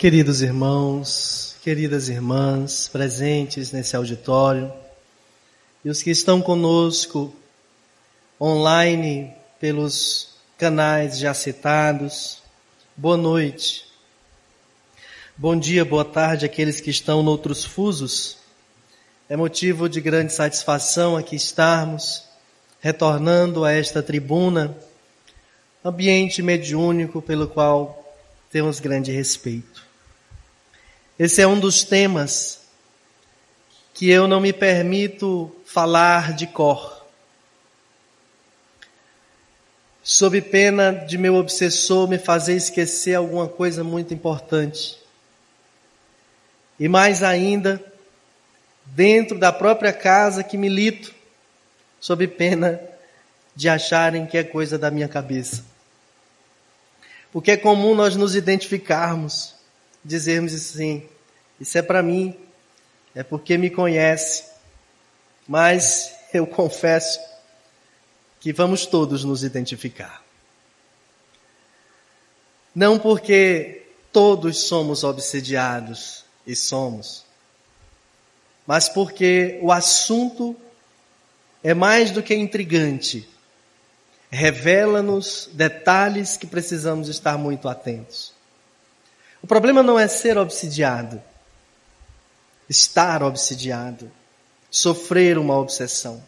Queridos irmãos, queridas irmãs presentes nesse auditório e os que estão conosco online pelos canais já citados, boa noite. Bom dia, boa tarde àqueles que estão noutros fusos. É motivo de grande satisfação aqui estarmos, retornando a esta tribuna, ambiente mediúnico pelo qual temos grande respeito. Esse é um dos temas que eu não me permito falar de cor. Sob pena de meu obsessor me fazer esquecer alguma coisa muito importante. E mais ainda, dentro da própria casa que milito, sob pena de acharem que é coisa da minha cabeça. Porque é comum nós nos identificarmos dizermos assim: Isso é para mim, é porque me conhece. Mas eu confesso que vamos todos nos identificar. Não porque todos somos obsediados, e somos, mas porque o assunto é mais do que intrigante, revela-nos detalhes que precisamos estar muito atentos. O problema não é ser obsidiado, estar obsidiado, sofrer uma obsessão.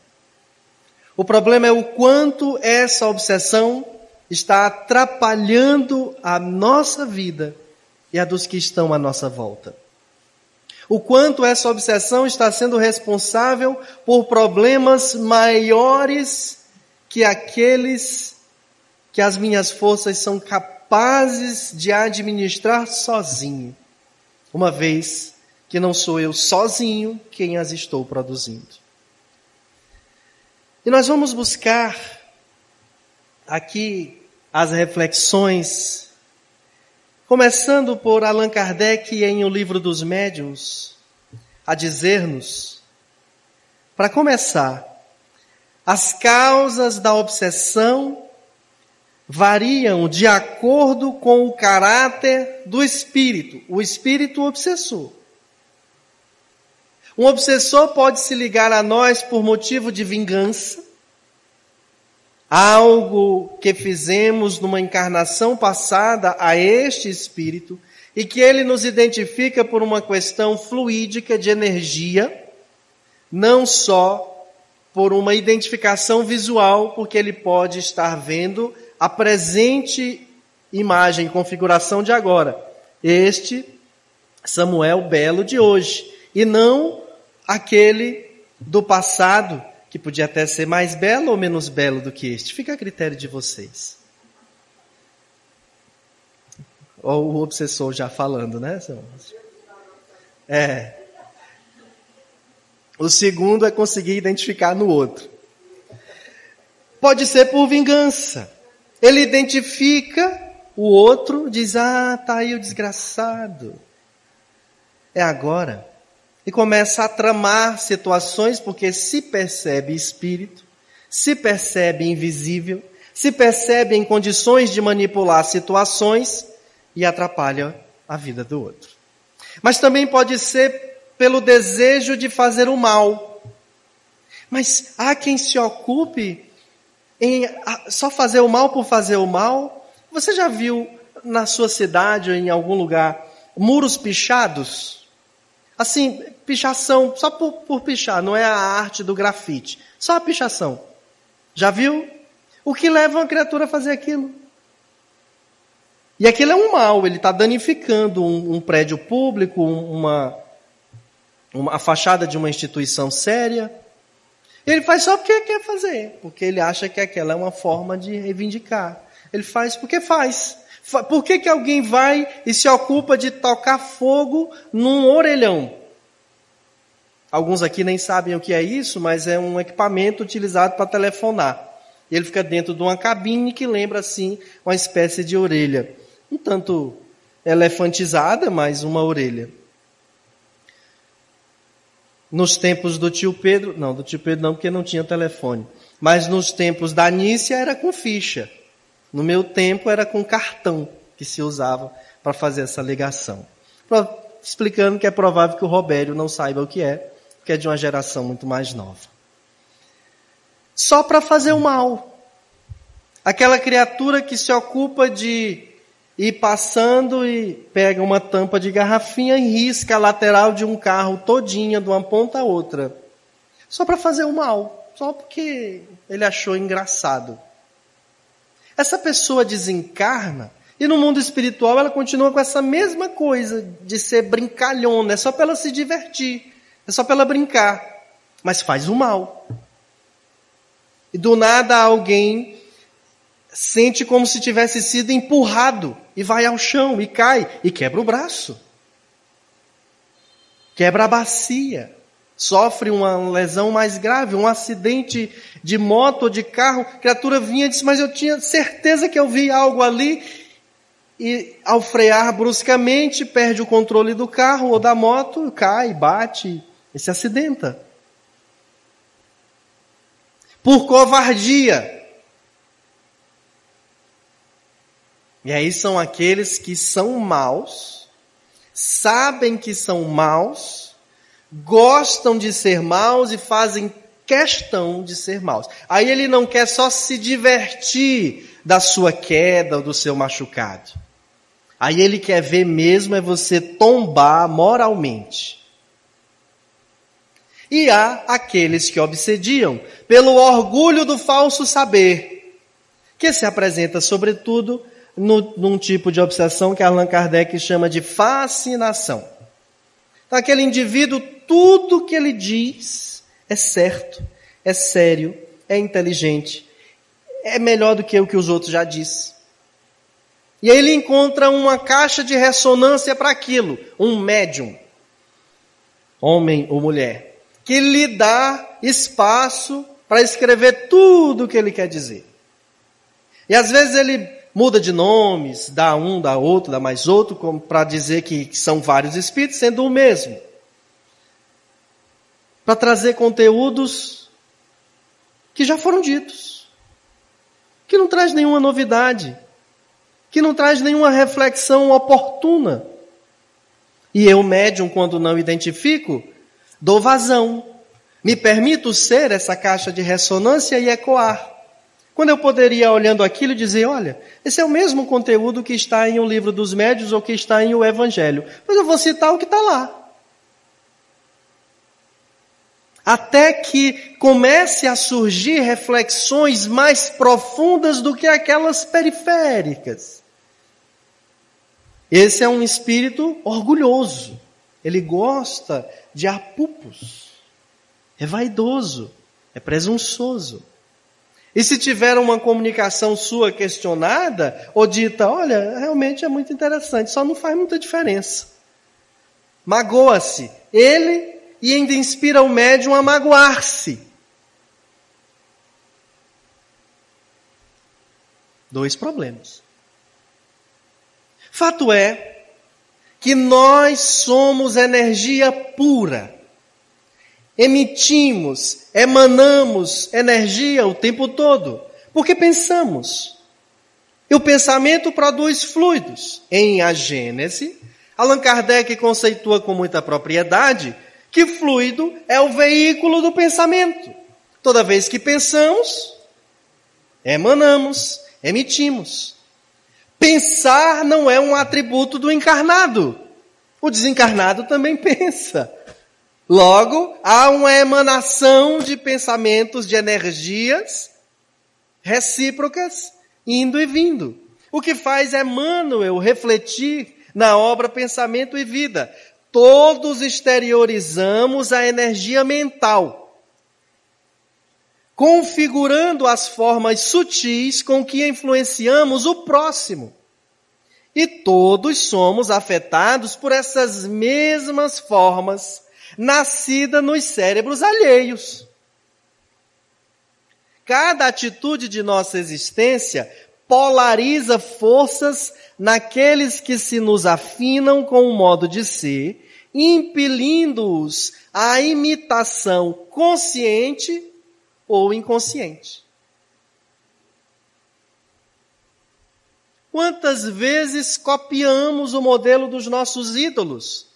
O problema é o quanto essa obsessão está atrapalhando a nossa vida e a dos que estão à nossa volta. O quanto essa obsessão está sendo responsável por problemas maiores que aqueles que as minhas forças são capazes capazes de administrar sozinho, uma vez que não sou eu sozinho quem as estou produzindo. E nós vamos buscar aqui as reflexões, começando por Allan Kardec em O Livro dos Médiuns, a dizer-nos, para começar, as causas da obsessão variam de acordo com o caráter do espírito, o espírito obsessor. Um obsessor pode se ligar a nós por motivo de vingança, algo que fizemos numa encarnação passada a este espírito e que ele nos identifica por uma questão fluídica de energia, não só por uma identificação visual, porque ele pode estar vendo a presente imagem, configuração de agora. Este Samuel belo de hoje. E não aquele do passado, que podia até ser mais belo ou menos belo do que este. Fica a critério de vocês. Ou o obsessor já falando, né? É. O segundo é conseguir identificar no outro. Pode ser por vingança. Ele identifica o outro, diz: Ah, tá aí o desgraçado. É agora. E começa a tramar situações, porque se percebe espírito, se percebe invisível, se percebe em condições de manipular situações e atrapalha a vida do outro. Mas também pode ser pelo desejo de fazer o mal. Mas há quem se ocupe em só fazer o mal por fazer o mal. Você já viu na sua cidade ou em algum lugar muros pichados? Assim, pichação, só por, por pichar, não é a arte do grafite, só a pichação. Já viu? O que leva uma criatura a fazer aquilo? E aquilo é um mal, ele está danificando um, um, prédio público, uma, uma, a fachada de uma instituição séria. Ele faz só porque quer fazer, porque ele acha que aquela é uma forma de reivindicar. Ele faz porque faz. Por que, que alguém vai e se ocupa de tocar fogo num orelhão? Alguns aqui nem sabem o que é isso, mas é um equipamento utilizado para telefonar. Ele fica dentro de uma cabine que lembra assim uma espécie de orelha. Um tanto elefantizada, mas uma orelha. Nos tempos do tio Pedro, não, do tio Pedro não, porque não tinha telefone. Mas nos tempos da Nícia era com ficha. No meu tempo era com cartão que se usava para fazer essa ligação. explicando que é provável que o Robério não saiba o que é, porque é de uma geração muito mais nova. Só para fazer o mal. Aquela criatura que se ocupa de ir passando e pega uma tampa de garrafinha e risca a lateral de um carro todinha, de uma ponta a outra. Só para fazer o mal. Só porque ele achou engraçado. Essa pessoa desencarna e no mundo espiritual ela continua com essa mesma coisa de ser brincalhona, é só para ela se divertir, é só para ela brincar, mas faz o mal. E do nada alguém sente como se tivesse sido empurrado e vai ao chão e cai e quebra o braço. Quebra a bacia. Sofre uma lesão mais grave, um acidente de moto ou de carro. A criatura vinha e disse: Mas eu tinha certeza que eu vi algo ali. E ao frear bruscamente, perde o controle do carro ou da moto, cai, bate e se acidenta. Por covardia, E aí são aqueles que são maus, sabem que são maus, gostam de ser maus e fazem questão de ser maus. Aí ele não quer só se divertir da sua queda ou do seu machucado. Aí ele quer ver mesmo é você tombar moralmente. E há aqueles que obsediam pelo orgulho do falso saber, que se apresenta sobretudo no, num tipo de obsessão que Allan Kardec chama de fascinação. Então, aquele indivíduo, tudo que ele diz é certo, é sério, é inteligente, é melhor do que o que os outros já disseram. E aí ele encontra uma caixa de ressonância para aquilo, um médium, homem ou mulher, que lhe dá espaço para escrever tudo o que ele quer dizer. E às vezes ele muda de nomes, dá um, dá outro, dá mais outro, para dizer que são vários espíritos, sendo o mesmo. Para trazer conteúdos que já foram ditos, que não traz nenhuma novidade, que não traz nenhuma reflexão oportuna. E eu, médium, quando não identifico, dou vazão. Me permito ser essa caixa de ressonância e ecoar. Quando eu poderia, olhando aquilo, dizer: olha, esse é o mesmo conteúdo que está em O Livro dos Médios ou que está em O Evangelho. Mas eu vou citar o que está lá. Até que comece a surgir reflexões mais profundas do que aquelas periféricas. Esse é um espírito orgulhoso. Ele gosta de apupos. É vaidoso. É presunçoso. E se tiver uma comunicação sua questionada ou dita, olha, realmente é muito interessante, só não faz muita diferença. Magoa-se ele e ainda inspira o médium a magoar-se. Dois problemas. Fato é que nós somos energia pura emitimos, emanamos energia o tempo todo, porque pensamos. E o pensamento produz fluidos. Em A Gênese, Allan Kardec conceitua com muita propriedade que fluido é o veículo do pensamento. Toda vez que pensamos, emanamos, emitimos. Pensar não é um atributo do encarnado. O desencarnado também pensa. Logo, há uma emanação de pensamentos, de energias recíprocas, indo e vindo. O que faz Emmanuel refletir na obra Pensamento e Vida. Todos exteriorizamos a energia mental, configurando as formas sutis com que influenciamos o próximo. E todos somos afetados por essas mesmas formas nascida nos cérebros alheios. Cada atitude de nossa existência polariza forças naqueles que se nos afinam com o modo de ser, impelindo-os à imitação consciente ou inconsciente. Quantas vezes copiamos o modelo dos nossos ídolos?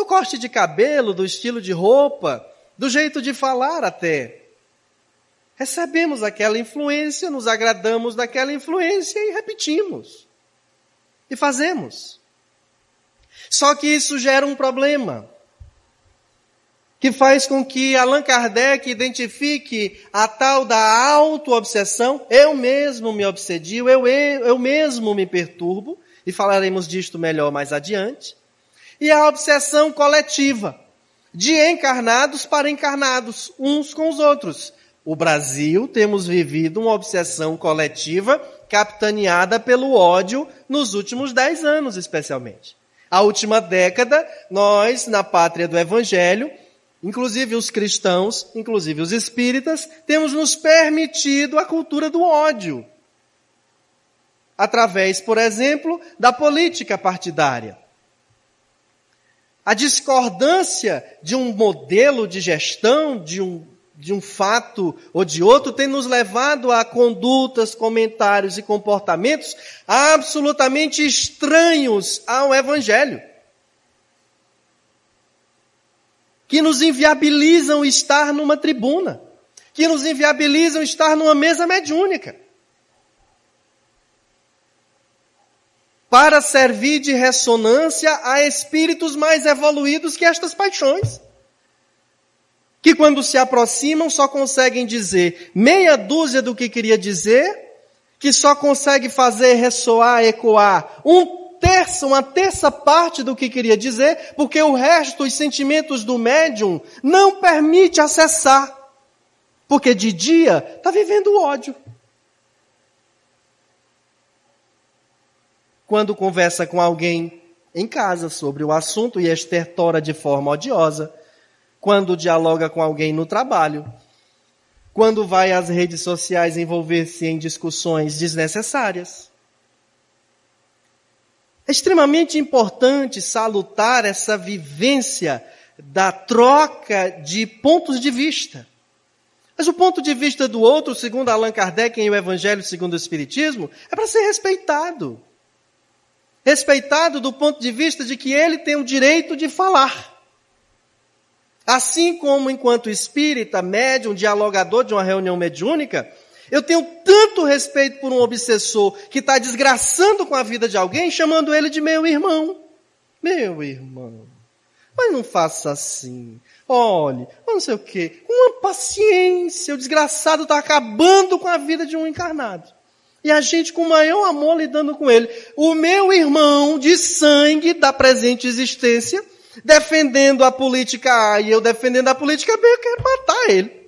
Do corte de cabelo, do estilo de roupa, do jeito de falar até. Recebemos aquela influência, nos agradamos daquela influência e repetimos. E fazemos. Só que isso gera um problema que faz com que Allan Kardec identifique a tal da auto-obsessão. Eu mesmo me obsedio, eu, eu, eu mesmo me perturbo, e falaremos disto melhor mais adiante. E a obsessão coletiva, de encarnados para encarnados, uns com os outros. O Brasil temos vivido uma obsessão coletiva capitaneada pelo ódio nos últimos dez anos, especialmente. A última década, nós, na pátria do Evangelho, inclusive os cristãos, inclusive os espíritas, temos nos permitido a cultura do ódio. Através, por exemplo, da política partidária. A discordância de um modelo de gestão, de um, de um fato ou de outro, tem nos levado a condutas, comentários e comportamentos absolutamente estranhos ao Evangelho. que nos inviabilizam estar numa tribuna, que nos inviabilizam estar numa mesa mediúnica. Para servir de ressonância a espíritos mais evoluídos que estas paixões. Que quando se aproximam só conseguem dizer meia dúzia do que queria dizer, que só consegue fazer ressoar, ecoar um terça, uma terça parte do que queria dizer, porque o resto, os sentimentos do médium, não permite acessar. Porque de dia está vivendo ódio. Quando conversa com alguém em casa sobre o assunto e estertora de forma odiosa, quando dialoga com alguém no trabalho, quando vai às redes sociais envolver-se em discussões desnecessárias. É extremamente importante salutar essa vivência da troca de pontos de vista. Mas o ponto de vista do outro, segundo Allan Kardec em O Evangelho segundo o Espiritismo, é para ser respeitado. Respeitado do ponto de vista de que ele tem o direito de falar. Assim como, enquanto espírita, médium, dialogador de uma reunião mediúnica, eu tenho tanto respeito por um obsessor que está desgraçando com a vida de alguém, chamando ele de meu irmão. Meu irmão. Mas não faça assim. Olhe, não sei o quê. Uma paciência. O desgraçado está acabando com a vida de um encarnado. E a gente com o maior amor lidando com ele. O meu irmão de sangue da presente existência, defendendo a política A e eu defendendo a política B, eu quero matar ele.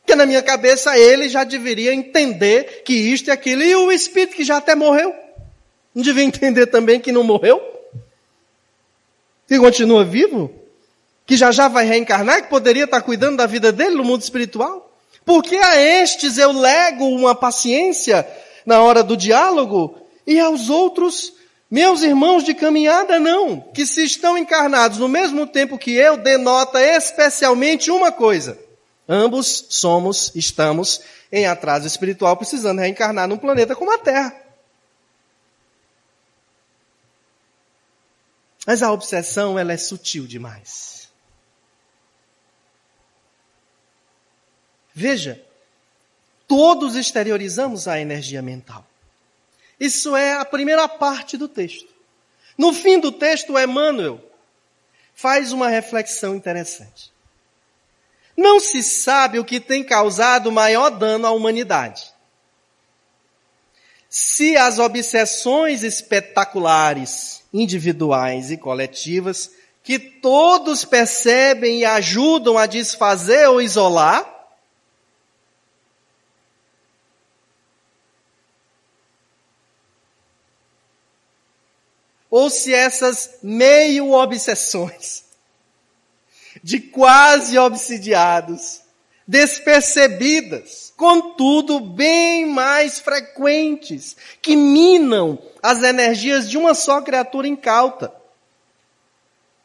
Porque na minha cabeça ele já deveria entender que isto e aquilo. E o espírito que já até morreu. Não devia entender também que não morreu? Que continua vivo? Que já já vai reencarnar? Que poderia estar cuidando da vida dele no mundo espiritual? Porque a estes eu lego uma paciência na hora do diálogo e aos outros, meus irmãos de caminhada, não. Que se estão encarnados no mesmo tempo que eu, denota especialmente uma coisa Ambos somos, estamos em atraso espiritual, precisando reencarnar num planeta como a Terra. Mas a obsessão, ela é sutil demais. Veja, todos exteriorizamos a energia mental. Isso é a primeira parte do texto. No fim do texto, Emmanuel faz uma reflexão interessante. Não se sabe o que tem causado maior dano à humanidade. Se as obsessões espetaculares, individuais e coletivas, que todos percebem e ajudam a desfazer ou isolar, ou se essas meio obsessões de quase obsidiados, despercebidas, contudo bem mais frequentes, que minam as energias de uma só criatura incauta,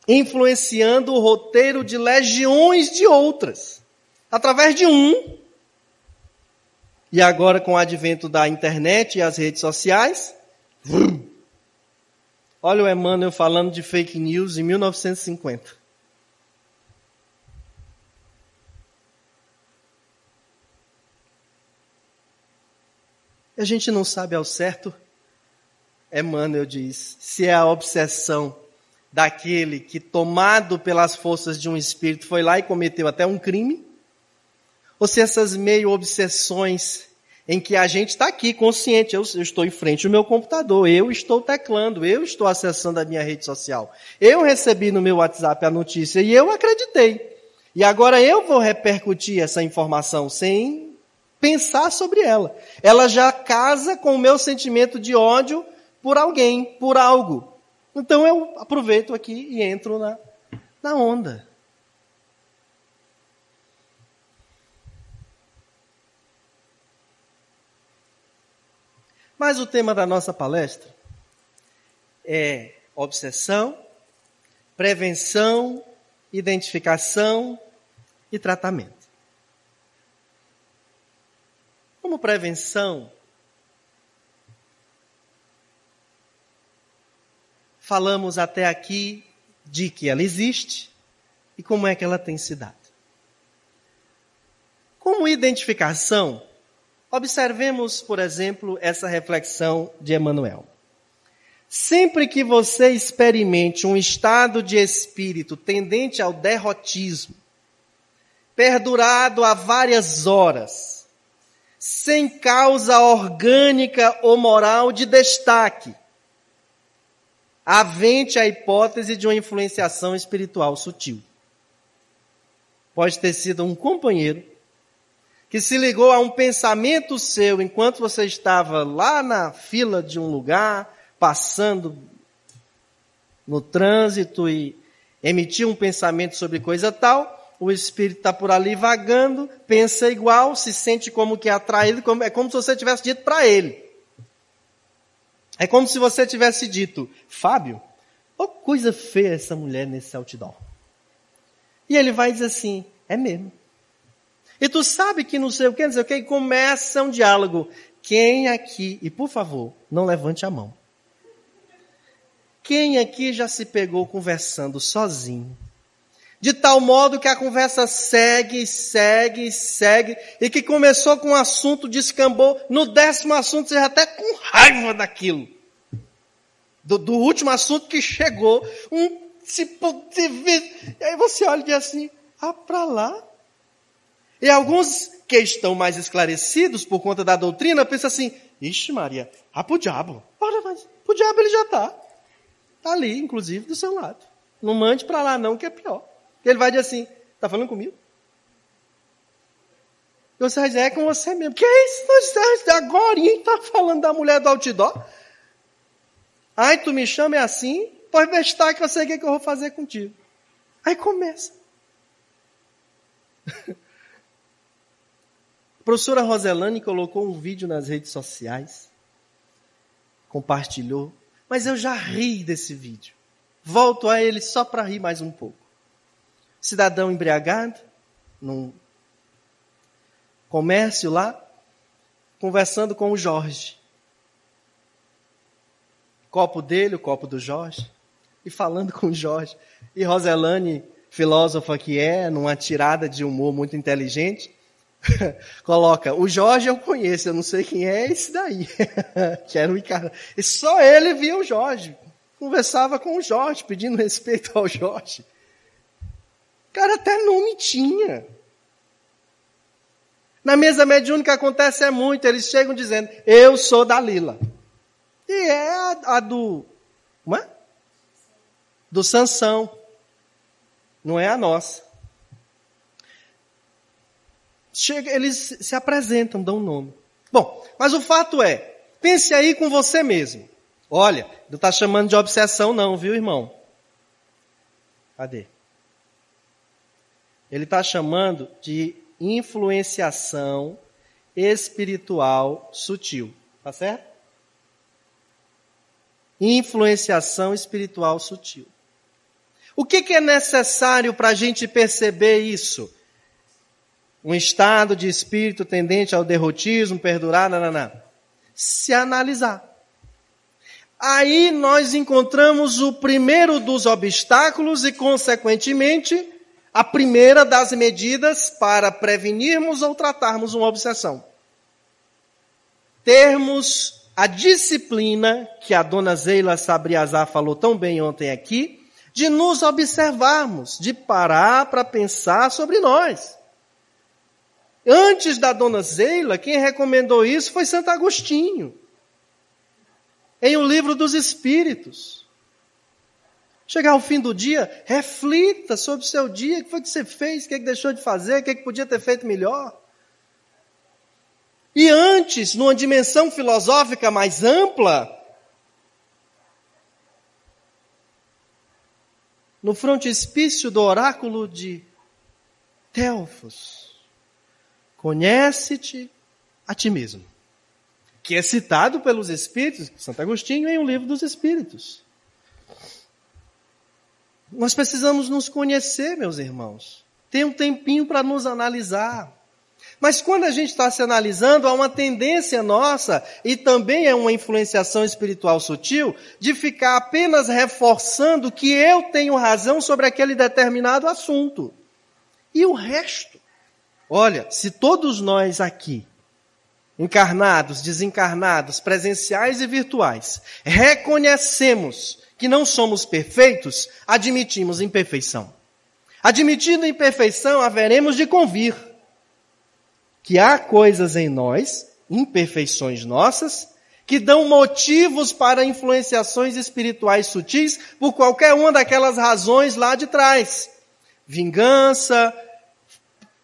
influenciando o roteiro de legiões de outras, através de um E agora, com o advento da internet e as redes sociais, olha o Emmanuel falando de fake news em 1950. A gente não sabe ao certo, Emmanuel diz, se é a obsessão daquele que, tomado pelas forças de um espírito, foi lá e cometeu até um crime, ou se essas meio obsessões em que a gente está aqui consciente, eu, eu, estou em frente ao meu computador, eu estou teclando, eu estou acessando a minha rede social, eu recebi no meu WhatsApp a notícia e eu acreditei. E agora eu vou repercutir essa informação sem pensar sobre ela. Ela já casa com o meu sentimento de ódio por alguém, por algo. Então eu aproveito aqui e entro na, na onda. Mas o tema da nossa palestra é obsessão, prevenção, identificação e tratamento. Como prevenção, falamos até aqui de que ela existe e como é que ela tem se dado. Como identificação, observemos, por exemplo, essa reflexão de Emmanuel. Sempre que você experimente um estado de espírito tendente ao derrotismo, perdurado há várias horas, sem causa orgânica ou moral de destaque, havente a hipótese de uma influenciação espiritual sutil. Pode ter sido um companheiro que se ligou a um pensamento seu enquanto você estava lá na fila de um lugar, passando no trânsito e emitiu um pensamento sobre coisa tal, o espírito está por ali vagando, pensa igual, se sente como que atraído, é como se você tivesse dito para ele. É como se você tivesse dito, Fábio, oh coisa feia essa mulher nesse outdoor. E ele vai dizer assim, é mesmo. E tu sabe que não sei o que, não sei o que, e começa um diálogo. Quem aqui, e por favor, não levante a mão. Quem aqui já se pegou conversando sozinho? De tal modo que a conversa segue, segue, segue, e que começou com um assunto, descambou, no décimo assunto você já até com raiva daquilo. Do, do último assunto que chegou, um se, se, e aí você olha e diz assim, ah, pra lá. E alguns que estão mais esclarecidos por conta da doutrina pensam assim, ixi Maria, ah pro diabo. Ora, mas pro diabo ele já está. Está ali, inclusive, do seu lado. Não mande para lá não, que é pior. Ele vai dizer assim, tá falando comigo? Você vai dizer, é com você mesmo. Que é isso? Agora está falando da mulher do outdoor? Ai, tu me chama é assim? Pois bestar que eu sei o que, que eu vou fazer contigo. Aí começa. A professora Roselane colocou um vídeo nas redes sociais, compartilhou, mas eu já ri desse vídeo. Volto a ele só para rir mais um pouco cidadão embriagado, num comércio lá, conversando com o Jorge. Copo dele, o copo do Jorge, e falando com o Jorge. E Roselane, filósofa que é, numa tirada de humor muito inteligente, coloca, o Jorge eu conheço, eu não sei quem é esse daí. que era o cara. E só ele via o Jorge. Conversava com o Jorge, pedindo respeito ao Jorge. Cara, até nome tinha. Na mesa mediúnica acontece é muito, eles chegam dizendo, eu sou da Lila. E é a, a do, como é? Do Sansão. Não é a nossa. Chega, eles se apresentam, dão um nome. Bom, mas o fato é, pense aí com você mesmo. Olha, não está chamando de obsessão não, viu irmão? Cadê? Ele está chamando de influenciação espiritual sutil. Tá certo? Influenciação espiritual sutil. O que, que é necessário para a gente perceber isso? Um estado de espírito tendente ao derrotismo, perdurar, não. Se analisar. Aí nós encontramos o primeiro dos obstáculos e, consequentemente, a primeira das medidas para prevenirmos ou tratarmos uma obsessão. Termos a disciplina que a dona Zeila Sabriazar falou tão bem ontem aqui, de nos observarmos, de parar para pensar sobre nós. Antes da dona Zeila, quem recomendou isso foi Santo Agostinho. Em O Livro dos Espíritos. Chegar ao fim do dia, reflita sobre o seu dia, o que foi que você fez, o que, é que deixou de fazer, o que, é que podia ter feito melhor. E antes, numa dimensão filosófica mais ampla, no frontispício do oráculo de Delfos, conhece-te a ti mesmo, que é citado pelos Espíritos, Santo Agostinho, em o livro dos Espíritos. Nós precisamos nos conhecer, meus irmãos. Tem um tempinho para nos analisar. Mas quando a gente está se analisando, há uma tendência nossa, e também é uma influenciação espiritual sutil, de ficar apenas reforçando que eu tenho razão sobre aquele determinado assunto. E o resto? Olha, se todos nós aqui, encarnados, desencarnados, presenciais e virtuais, reconhecemos que não somos perfeitos, admitimos imperfeição. Admitindo imperfeição, haveremos de convir que há coisas em nós, imperfeições nossas, que dão motivos para influenciações espirituais sutis por qualquer uma daquelas razões lá de trás. Vingança,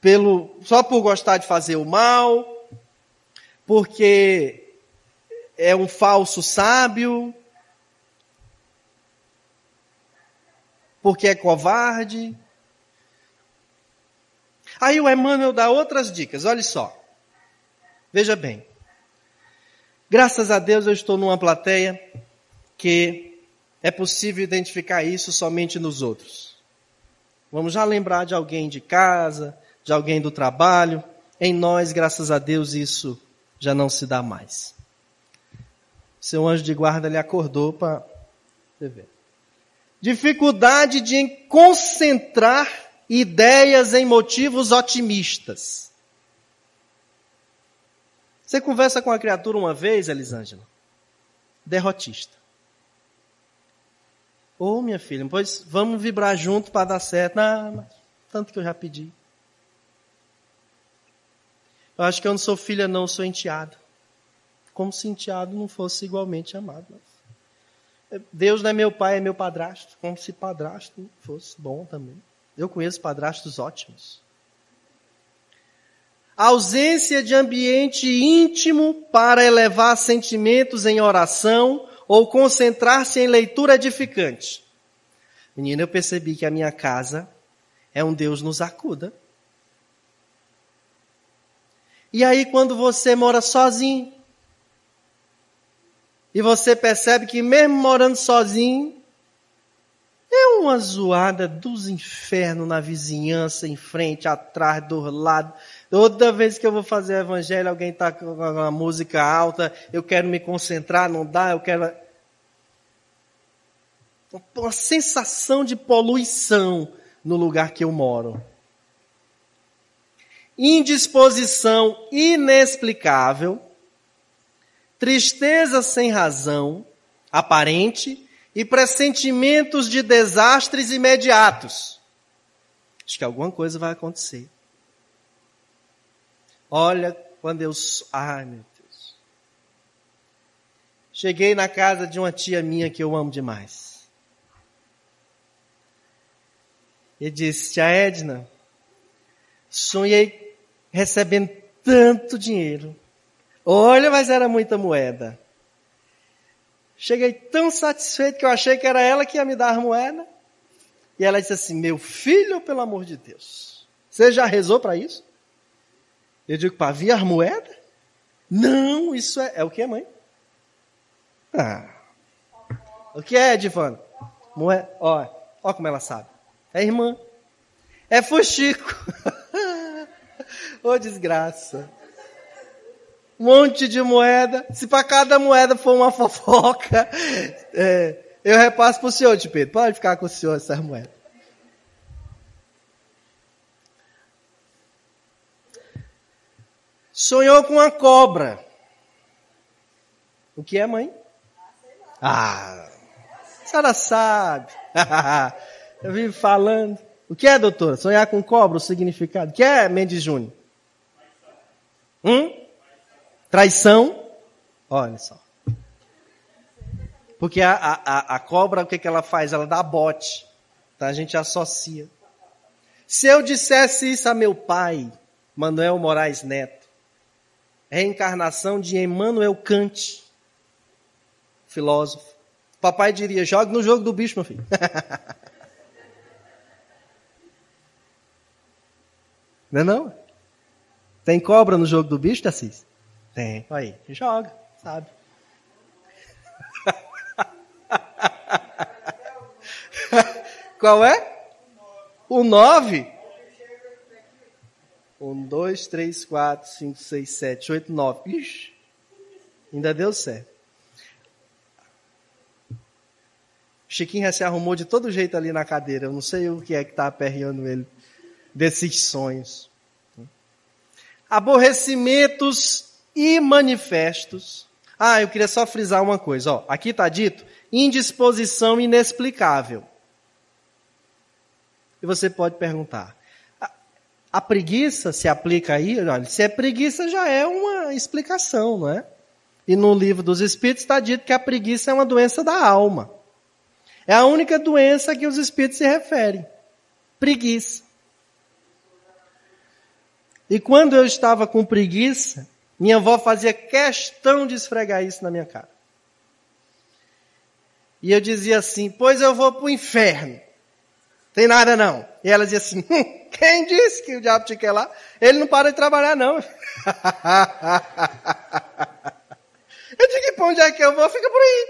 pelo, só por gostar de fazer o mal, porque é um falso sábio, porque é covarde, Aí o Emmanuel dá outras dicas, olha só. Veja bem. Graças a Deus eu estou numa plateia que é possível identificar isso somente nos outros. Vamos já lembrar de alguém de casa, de alguém do trabalho. Em nós, graças a Deus, isso já não se dá mais. Seu anjo de guarda lhe acordou para ver. Dificuldade de concentrar ideias em motivos otimistas. Você conversa com a criatura uma vez, Elisângela? Derrotista. Ô, oh, minha filha, pois vamos vibrar junto para dar certo. Não, tanto que eu já pedi. Eu acho que eu não sou filha, não, sou enteado. Como se enteado não fosse igualmente amado. Deus não é meu pai, é meu padrasto. Como se padrasto fosse bom também. Eu conheço padrastos ótimos. A ausência de ambiente íntimo para elevar sentimentos em oração ou concentrar-se em leitura edificante. Menina, eu percebi que a minha casa é um Deus nos acuda. E aí, quando você mora sozinho, e você percebe que mesmo morando sozinho, é uma zoada dos infernos na vizinhança, em frente, atrás, do lado. Toda vez que eu vou fazer evangelho, alguém está com uma música alta, eu quero me concentrar, não dá, eu quero. Uma sensação de poluição no lugar que eu moro. Indisposição inexplicável, tristeza sem razão, aparente e pressentimentos de desastres imediatos. Acho que alguma coisa vai acontecer. Olha, quando eu. Ai, meu Deus. Cheguei na casa de uma tia minha que eu amo demais. E disse: Tia Edna, sonhei recebendo tanto dinheiro. Olha, mas era muita moeda. Cheguei tão satisfeito que eu achei que era ela que ia me dar a moeda. E ela disse assim: Meu filho, pelo amor de Deus, você já rezou para isso? Eu digo: Para vir a moeda? Não, isso é. É o que, mãe? Ah. O que é, Divana? Moeda. Ó, ó como ela sabe. É irmã. É fuxico. Ô desgraça. Um monte de moeda. Se para cada moeda for uma fofoca, é, eu repasso para o senhor, de Pedro. Pode ficar com o senhor essas moedas. Sonhou com uma cobra. O que é, mãe? Ah, a senhora sabe. Eu vivo falando. O que é, doutora? Sonhar com cobra, o significado. O que é, Mendes Júnior? Hum? Traição? Olha só. Porque a, a, a cobra, o que, que ela faz? Ela dá bote. Então a gente associa. Se eu dissesse isso a meu pai, Manuel Moraes Neto, reencarnação de Emmanuel Kant, filósofo, papai diria: jogue no jogo do bicho, meu filho. não é não? Tem cobra no jogo do bicho, Tassis? Tem. Aí, joga, sabe? Qual é? O 9? 1, 2, 3, 4, 5, 6, 7, 8, 9. Ixi, ainda deu certo. Chiquinho já se arrumou de todo jeito ali na cadeira. Eu não sei o que é que está aperreando ele desses sonhos. Aborrecimentos e manifestos. Ah, eu queria só frisar uma coisa. Ó, aqui está dito indisposição inexplicável. E você pode perguntar: a, a preguiça se aplica aí? Olha, se é preguiça já é uma explicação, não é? E no livro dos Espíritos está dito que a preguiça é uma doença da alma. É a única doença que os Espíritos se referem. Preguiça. E quando eu estava com preguiça, minha avó fazia questão de esfregar isso na minha cara. E eu dizia assim: Pois eu vou para o inferno. Tem nada não. E ela dizia assim: hum, Quem disse que o diabo te quer lá? Ele não para de trabalhar, não. eu digo: Para onde é que eu vou? Fica por aí.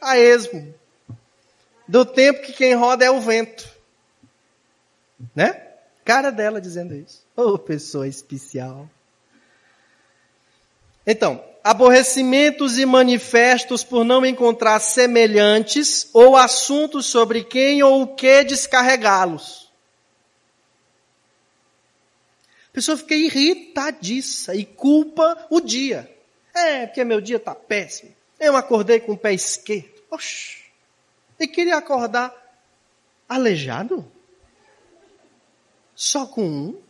A esmo. Do tempo que quem roda é o vento. Né? Cara dela dizendo isso. Oh, pessoa especial. Então, aborrecimentos e manifestos por não encontrar semelhantes ou assuntos sobre quem ou o que descarregá-los. A pessoa fica irritadiça e culpa o dia. É, porque meu dia está péssimo. Eu acordei com o pé esquerdo. Oxi. E queria acordar aleijado? Só com um?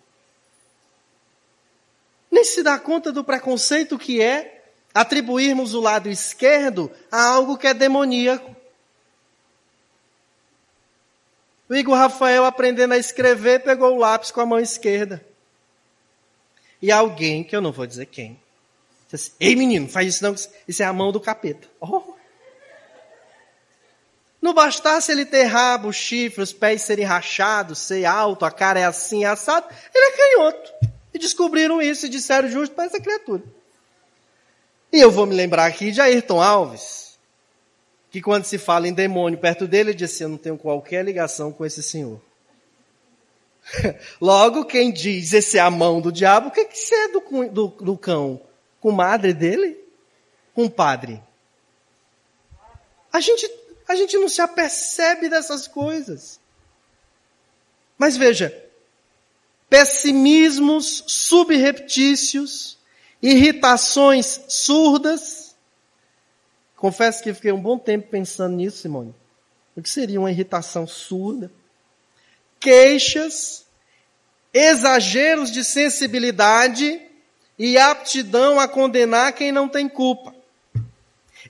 Nem se dá conta do preconceito que é atribuirmos o lado esquerdo a algo que é demoníaco. O Igor Rafael, aprendendo a escrever, pegou o lápis com a mão esquerda. E alguém, que eu não vou dizer quem, disse assim, Ei menino, faz isso não, isso é a mão do capeta. Oh. Não bastasse ele ter rabo, chifre, os pés serem rachados, ser alto, a cara é assim, assado, ele é canhoto. E descobriram isso e disseram justo para essa criatura. E eu vou me lembrar aqui de Ayrton Alves, que quando se fala em demônio perto dele, ele disse: assim, Eu não tenho qualquer ligação com esse senhor. Logo, quem diz esse é a mão do diabo, o que, você é do, do, do cão? Com madre dele? Com padre? A gente, a gente não se apercebe dessas coisas. Mas veja, pessimismos subreptícios, irritações surdas. Confesso que fiquei um bom tempo pensando nisso, Simone. O que seria uma irritação surda? Queixas, exageros de sensibilidade e aptidão a condenar quem não tem culpa.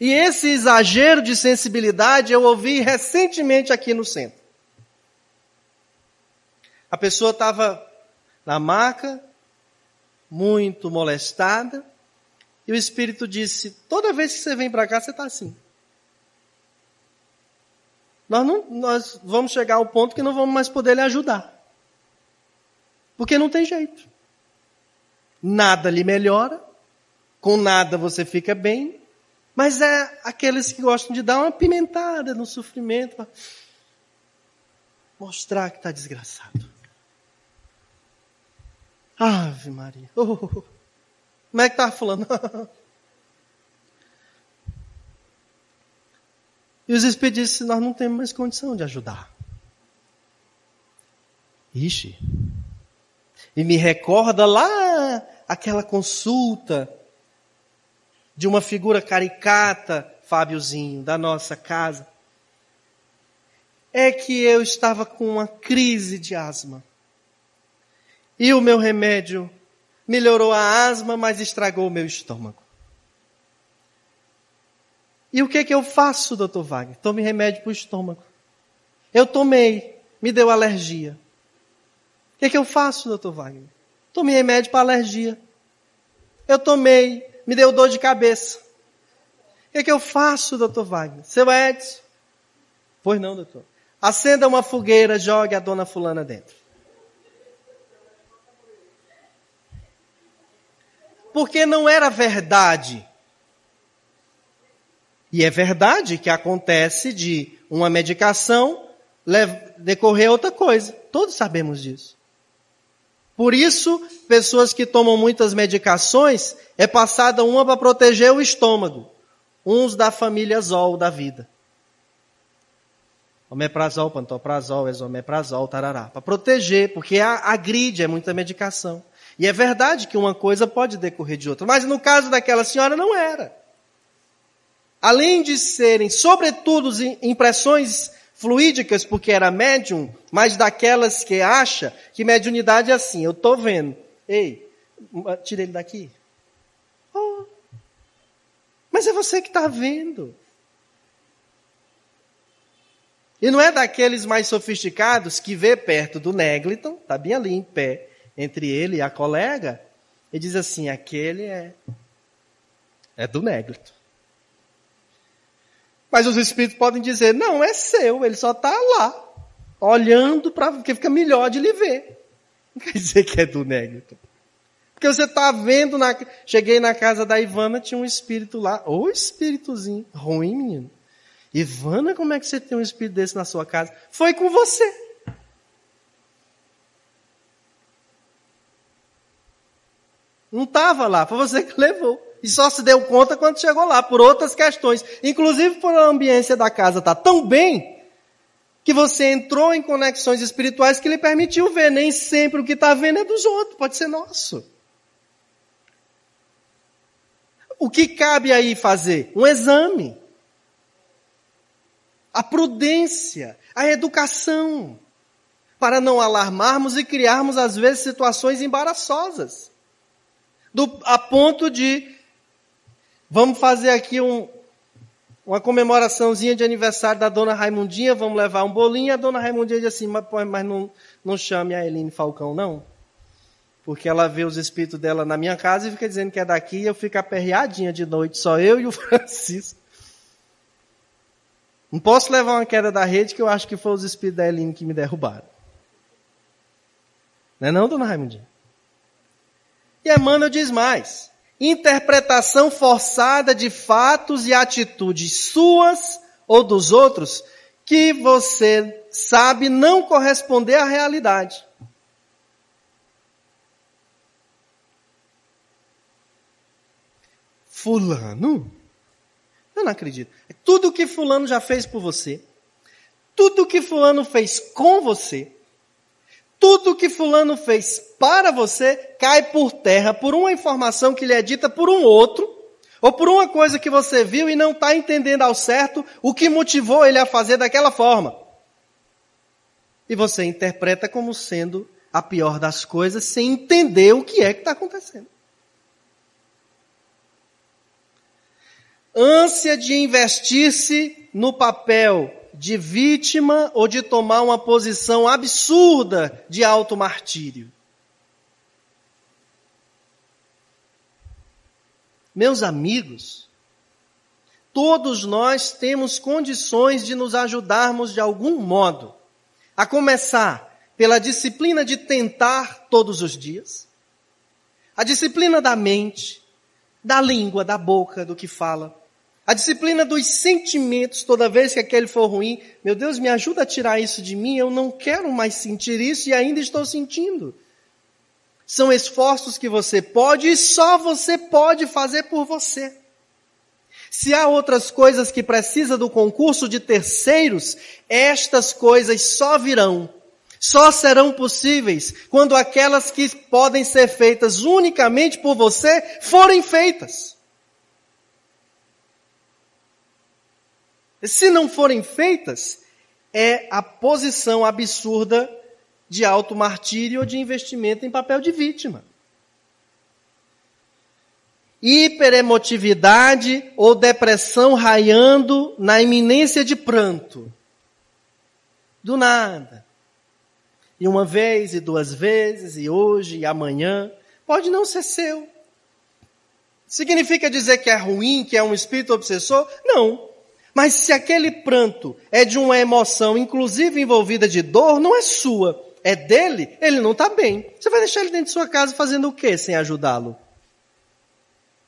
E esse exagero de sensibilidade eu ouvi recentemente aqui no centro. A pessoa estava na maca, muito molestada. E o Espírito disse: toda vez que você vem para cá, você está assim. Nós, não, nós vamos chegar ao ponto que não vamos mais poder lhe ajudar. Porque não tem jeito. Nada lhe melhora, com nada você fica bem, mas é aqueles que gostam de dar uma pimentada no sofrimento, mostrar que está desgraçado. Ave Maria. Oh, oh, oh. Como é que tá falando? e os espíritos disseram, nós não temos mais condição de ajudar. Ixi. E me recorda lá aquela consulta de uma figura caricata, Fábiozinho, da nossa casa. É que eu estava com uma crise de asma. E o meu remédio melhorou a asma, mas estragou o meu estômago. E o que que eu faço, doutor Wagner? Tome remédio para o estômago. Eu tomei, me deu alergia. O que que eu faço, doutor Wagner? Tome remédio para alergia. Eu tomei, me deu dor de cabeça. O que, é que eu faço, doutor Wagner? Seu Edson? Pois não, doutor. Acenda uma fogueira, jogue a dona fulana dentro. Porque não era verdade. E é verdade que acontece de uma medicação decorrer outra coisa. Todos sabemos disso. Por isso, pessoas que tomam muitas medicações, é passada uma para proteger o estômago. Uns da família Zol da vida. Omeprazol, pantoprazol, exomeprazol, tarará. Para proteger, porque agride, é muita medicação. E é verdade que uma coisa pode decorrer de outra. Mas no caso daquela senhora não era. Além de serem, sobretudo, impressões fluídicas porque era médium, mas daquelas que acha que mediunidade é assim, eu estou vendo. Ei, tira ele daqui. Oh, mas é você que está vendo. E não é daqueles mais sofisticados que vê perto do Negliton, está bem ali em pé, entre ele e a colega, e diz assim, aquele é, é do Negliton. Mas os espíritos podem dizer, não, é seu, ele só está lá, olhando para porque fica melhor de lhe ver. Não quer dizer que é do Négrito. Porque você está vendo, na... cheguei na casa da Ivana, tinha um espírito lá, ô espíritozinho, ruim menino. Ivana, como é que você tem um espírito desse na sua casa? Foi com você. Não estava lá, foi você que levou. E só se deu conta quando chegou lá, por outras questões. Inclusive por a ambiência da casa estar tá tão bem, que você entrou em conexões espirituais que lhe permitiu ver. Nem sempre o que está vendo é dos outros, pode ser nosso. O que cabe aí fazer? Um exame. A prudência, a educação, para não alarmarmos e criarmos, às vezes, situações embaraçosas. Do, a ponto de Vamos fazer aqui um, uma comemoraçãozinha de aniversário da dona Raimundinha, vamos levar um bolinho. A dona Raimundinha diz assim, mas, mas não, não chame a Eline Falcão, não. Porque ela vê os espíritos dela na minha casa e fica dizendo que é daqui e eu fico aperreadinha de noite, só eu e o Francisco. Não posso levar uma queda da rede que eu acho que foi os espíritos da Eline que me derrubaram. Não é não, dona Raimundinha? E Emmanuel diz mais interpretação forçada de fatos e atitudes suas ou dos outros que você sabe não corresponder à realidade. Fulano? Eu não acredito. Tudo que Fulano já fez por você, tudo que Fulano fez com você, tudo que fulano fez para você cai por terra por uma informação que lhe é dita por um outro, ou por uma coisa que você viu e não está entendendo ao certo o que motivou ele a fazer daquela forma. E você interpreta como sendo a pior das coisas sem entender o que é que está acontecendo. Ânsia de investir-se no papel de vítima ou de tomar uma posição absurda de auto-martírio. Meus amigos, todos nós temos condições de nos ajudarmos de algum modo. A começar pela disciplina de tentar todos os dias, a disciplina da mente, da língua, da boca, do que fala, a disciplina dos sentimentos, toda vez que aquele for ruim, meu Deus, me ajuda a tirar isso de mim, eu não quero mais sentir isso e ainda estou sentindo. São esforços que você pode e só você pode fazer por você. Se há outras coisas que precisa do concurso de terceiros, estas coisas só virão, só serão possíveis quando aquelas que podem ser feitas unicamente por você forem feitas. Se não forem feitas, é a posição absurda de automartírio ou de investimento em papel de vítima. Hiperemotividade ou depressão raiando na iminência de pranto. Do nada. E uma vez, e duas vezes, e hoje, e amanhã. Pode não ser seu. Significa dizer que é ruim, que é um espírito obsessor? Não. Mas se aquele pranto é de uma emoção, inclusive envolvida de dor, não é sua, é dele, ele não está bem. Você vai deixar ele dentro de sua casa fazendo o quê sem ajudá-lo?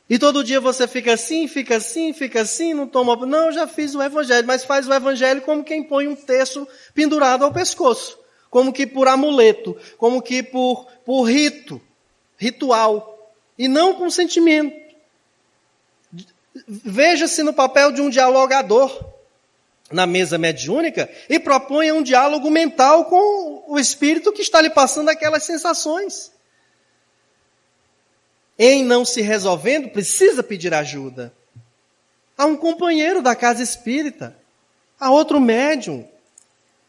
E todo dia você fica assim, fica assim, fica assim, não toma. Não, já fiz o evangelho, mas faz o evangelho como quem põe um terço pendurado ao pescoço. Como que por amuleto, como que por, por rito, ritual. E não com sentimento. Veja-se no papel de um dialogador na mesa mediúnica e proponha um diálogo mental com o espírito que está lhe passando aquelas sensações. Em não se resolvendo, precisa pedir ajuda. A um companheiro da casa espírita, a outro médium,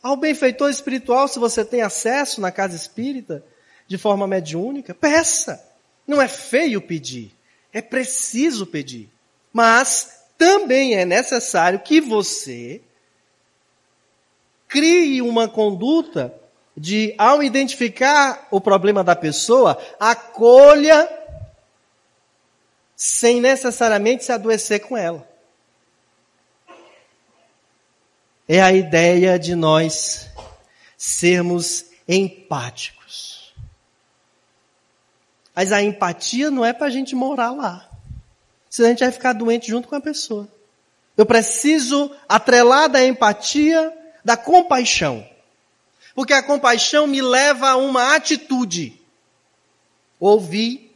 ao benfeitor espiritual, se você tem acesso na casa espírita, de forma mediúnica, peça. Não é feio pedir, é preciso pedir. Mas também é necessário que você crie uma conduta de, ao identificar o problema da pessoa, acolha sem necessariamente se adoecer com ela. É a ideia de nós sermos empáticos. Mas a empatia não é para a gente morar lá senão a gente vai ficar doente junto com a pessoa. Eu preciso atrelar da empatia, da compaixão. Porque a compaixão me leva a uma atitude. Ouvir.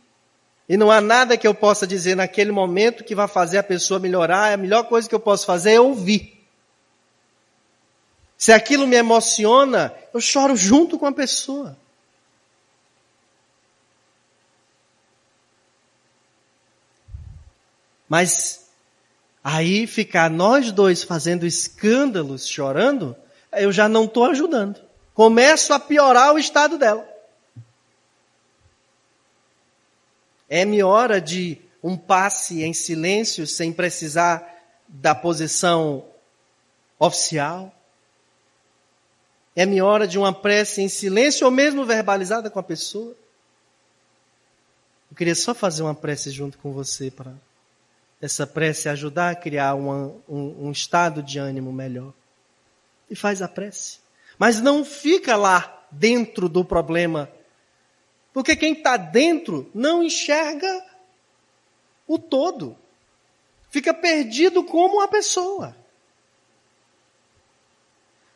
E não há nada que eu possa dizer naquele momento que vai fazer a pessoa melhorar. A melhor coisa que eu posso fazer é ouvir. Se aquilo me emociona, eu choro junto com a pessoa. Mas aí ficar nós dois fazendo escândalos, chorando, eu já não estou ajudando. Começo a piorar o estado dela. É-me hora de um passe em silêncio, sem precisar da posição oficial. É-me hora de uma prece em silêncio ou mesmo verbalizada com a pessoa. Eu queria só fazer uma prece junto com você para essa prece ajudar a criar uma, um, um estado de ânimo melhor. E faz a prece. Mas não fica lá dentro do problema. Porque quem está dentro não enxerga o todo. Fica perdido como uma pessoa.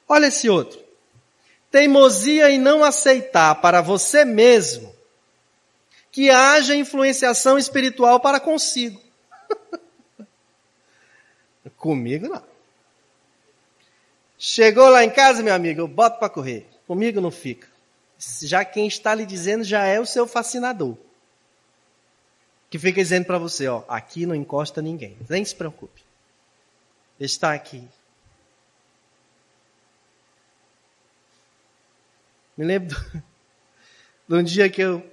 Olha esse outro. Teimosia em não aceitar para você mesmo que haja influenciação espiritual para consigo. Comigo não. Chegou lá em casa, meu amigo, eu boto para correr. Comigo não fica. Já quem está lhe dizendo já é o seu fascinador. Que fica dizendo para você, ó, aqui não encosta ninguém. Nem se preocupe. Está aqui. Me lembro de um dia que eu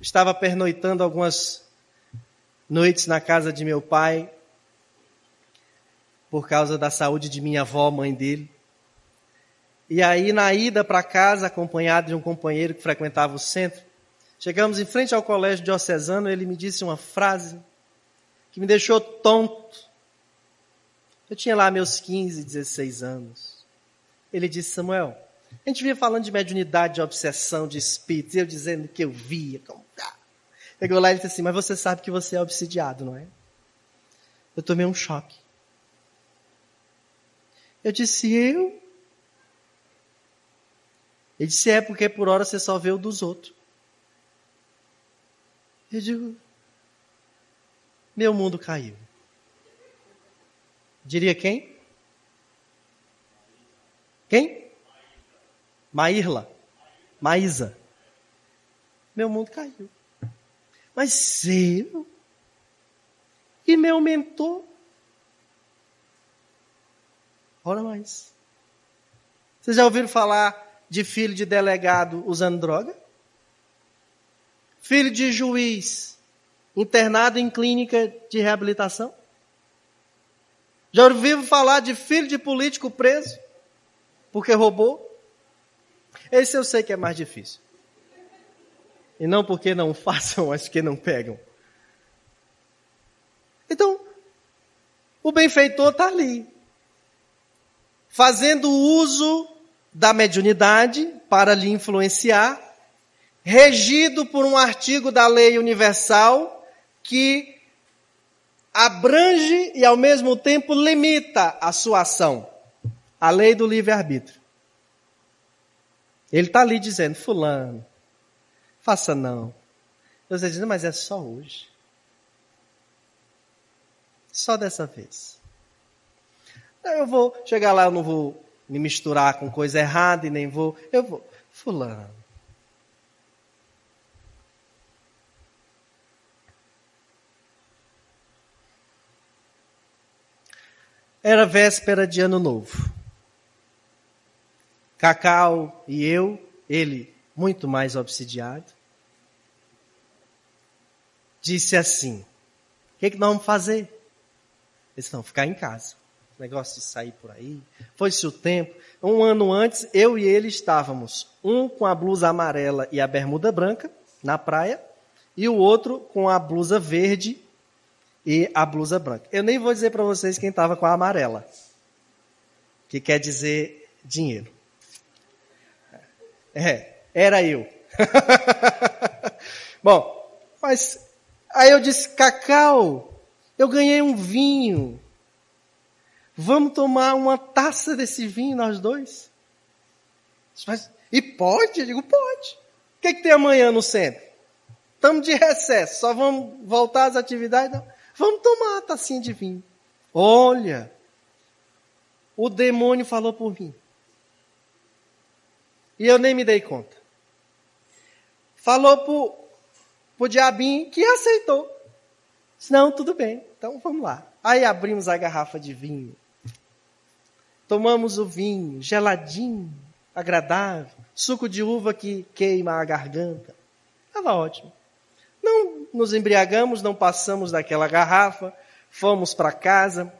estava pernoitando algumas noites na casa de meu pai por causa da saúde de minha avó, mãe dele. E aí, na ida para casa, acompanhado de um companheiro que frequentava o centro, chegamos em frente ao colégio diocesano, ele me disse uma frase que me deixou tonto. Eu tinha lá meus 15, 16 anos. Ele disse, Samuel, a gente vinha falando de mediunidade, de obsessão, de espíritos, eu dizendo que eu via. Como... Pegou lá e disse assim, mas você sabe que você é obsidiado, não é? Eu tomei um choque. Eu disse, eu? Ele disse, é porque por hora você só vê o dos outros. Eu digo, meu mundo caiu. Diria quem? Quem? Maírla. Maísa. Meu mundo caiu. Mas eu e meu mentor. Ora mais. Vocês já ouviram falar de filho de delegado usando droga? Filho de juiz internado em clínica de reabilitação? Já ouviram falar de filho de político preso porque roubou? Esse eu sei que é mais difícil. E não porque não façam, mas porque não pegam. Então, o benfeitor está ali, fazendo uso da mediunidade para lhe influenciar, regido por um artigo da lei universal que abrange e ao mesmo tempo limita a sua ação. A lei do livre-arbítrio. Ele está ali dizendo, fulano, faça não. Você diz, mas é só hoje. Só dessa vez. Eu vou chegar lá, eu não vou me misturar com coisa errada e nem vou. Eu vou. Fulano. Era véspera de ano novo. Cacau e eu, ele muito mais obsidiado, disse assim: O que, é que nós vamos fazer? Eles vão ficar em casa. Negócio de sair por aí. Foi-se o tempo. Um ano antes, eu e ele estávamos, um com a blusa amarela e a bermuda branca, na praia, e o outro com a blusa verde e a blusa branca. Eu nem vou dizer para vocês quem estava com a amarela, que quer dizer dinheiro. É, era eu. Bom, mas aí eu disse, Cacau, eu ganhei um vinho. Vamos tomar uma taça desse vinho, nós dois? E pode? Eu digo, pode. O que, é que tem amanhã no centro? Estamos de recesso, só vamos voltar às atividades? Vamos tomar a tacinha de vinho. Olha, o demônio falou por mim. E eu nem me dei conta. Falou pro, pro diabinho que aceitou. Disse, não, tudo bem, então vamos lá. Aí abrimos a garrafa de vinho. Tomamos o vinho, geladinho, agradável, suco de uva que queima a garganta. Estava ótimo. Não nos embriagamos, não passamos daquela garrafa, fomos para casa.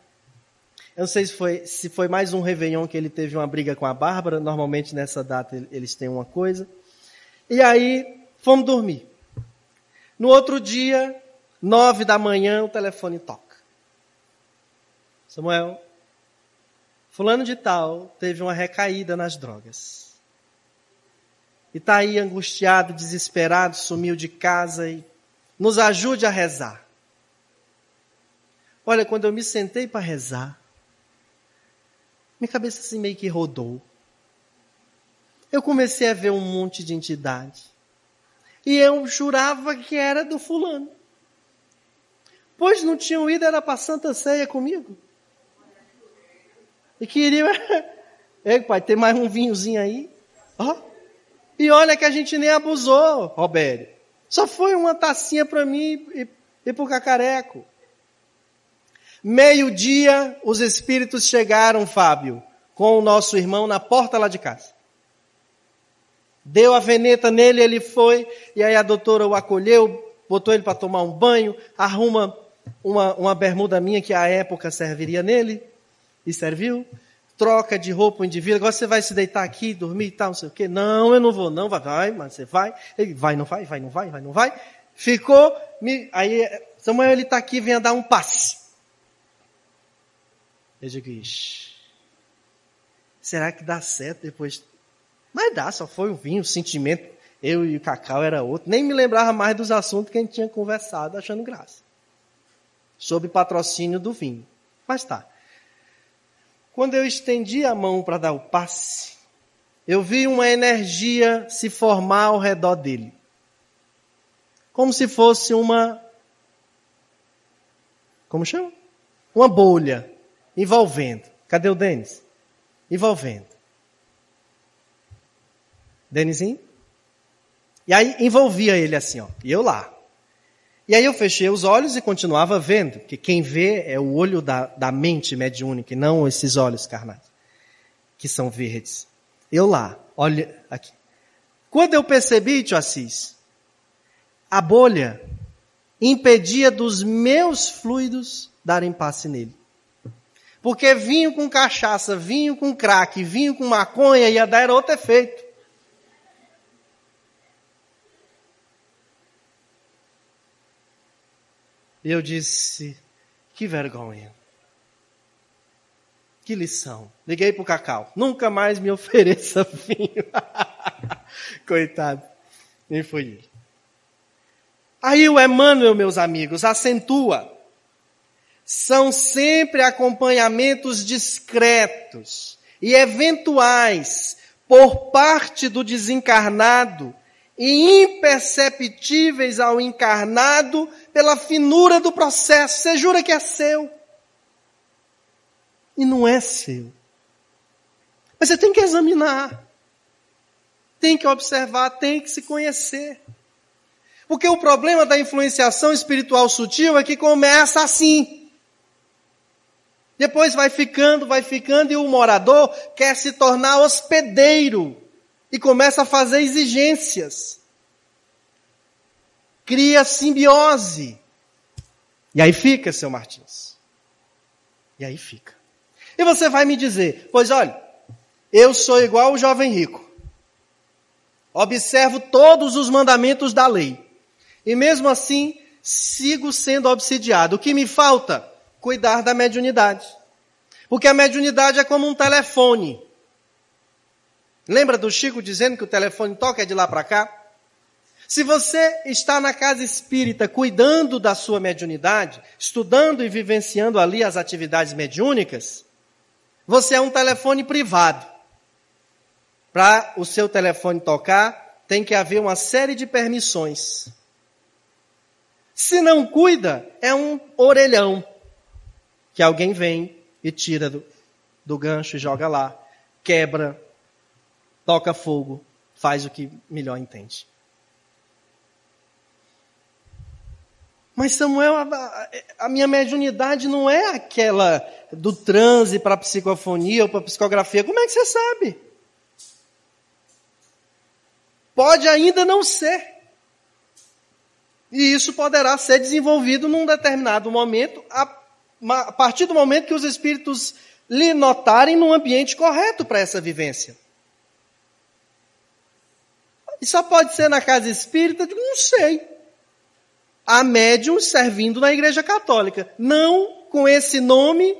Eu não sei se foi, se foi mais um Réveillon que ele teve uma briga com a Bárbara. Normalmente nessa data eles têm uma coisa. E aí fomos dormir. No outro dia, nove da manhã, o telefone toca. Samuel, fulano de tal teve uma recaída nas drogas. E está aí angustiado, desesperado, sumiu de casa e nos ajude a rezar. Olha, quando eu me sentei para rezar, minha cabeça assim meio que rodou. Eu comecei a ver um monte de entidade. E eu jurava que era do fulano. Pois não tinham ido, era para Santa Ceia comigo. E queriam. Ei, pai, tem mais um vinhozinho aí? Ó. Oh. E olha que a gente nem abusou, Robério. Só foi uma tacinha para mim e, e para o cacareco. Meio-dia, os espíritos chegaram, Fábio, com o nosso irmão na porta lá de casa. Deu a veneta nele, ele foi, e aí a doutora o acolheu, botou ele para tomar um banho, arruma uma, uma bermuda minha que à época serviria nele, e serviu troca de roupa o indivíduo, agora você vai se deitar aqui, dormir e tal, não sei o quê. Não, eu não vou, não, vai, vai, mas você vai. Ele vai, não vai, vai, não vai, vai, não vai. Ficou, me, aí Samuel ele está aqui, venha dar um passe. Eu digo, Ixi, será que dá certo depois? Mas dá, só foi o vinho, o sentimento. Eu e o Cacau era outro. Nem me lembrava mais dos assuntos que a gente tinha conversado, achando graça. Sobre patrocínio do vinho. Mas tá. Quando eu estendi a mão para dar o passe, eu vi uma energia se formar ao redor dele. como se fosse uma. Como chama? Uma bolha envolvendo. Cadê o Denis? Envolvendo. Denisinho? E aí envolvia ele assim, ó. E eu lá. E aí eu fechei os olhos e continuava vendo, que quem vê é o olho da, da mente mediúnica e não esses olhos carnais, que são verdes. Eu lá, olha aqui. Quando eu percebi, tio Assis, a bolha impedia dos meus fluidos darem passe nele. Porque vinho com cachaça, vinho com crack, vinho com maconha ia dar outro efeito. E eu disse, que vergonha. Que lição. Liguei pro Cacau. Nunca mais me ofereça vinho. Coitado. Nem foi ele. Aí o Emmanuel, meus amigos, acentua. São sempre acompanhamentos discretos e eventuais por parte do desencarnado e imperceptíveis ao encarnado pela finura do processo. Você jura que é seu. E não é seu. Mas você tem que examinar. Tem que observar, tem que se conhecer. Porque o problema da influenciação espiritual sutil é que começa assim. Depois vai ficando, vai ficando, e o morador quer se tornar hospedeiro e começa a fazer exigências. Cria simbiose. E aí fica, seu Martins. E aí fica. E você vai me dizer, pois olha, eu sou igual o jovem rico. Observo todos os mandamentos da lei. E mesmo assim, sigo sendo obsidiado. O que me falta? Cuidar da mediunidade. Porque a mediunidade é como um telefone. Lembra do Chico dizendo que o telefone toca é de lá para cá? Se você está na casa espírita cuidando da sua mediunidade, estudando e vivenciando ali as atividades mediúnicas, você é um telefone privado. Para o seu telefone tocar, tem que haver uma série de permissões. Se não cuida, é um orelhão que alguém vem e tira do, do gancho e joga lá, quebra, toca fogo, faz o que melhor entende. Mas Samuel, a, a, minha mediunidade não é aquela do transe para psicofonia ou para psicografia. Como é que você sabe? Pode ainda não ser. E isso poderá ser desenvolvido num determinado momento, a, a partir do momento que os espíritos lhe notarem num ambiente correto para essa vivência. E só pode ser na casa espírita? Não sei. Há médiums servindo na igreja católica. Não com esse nome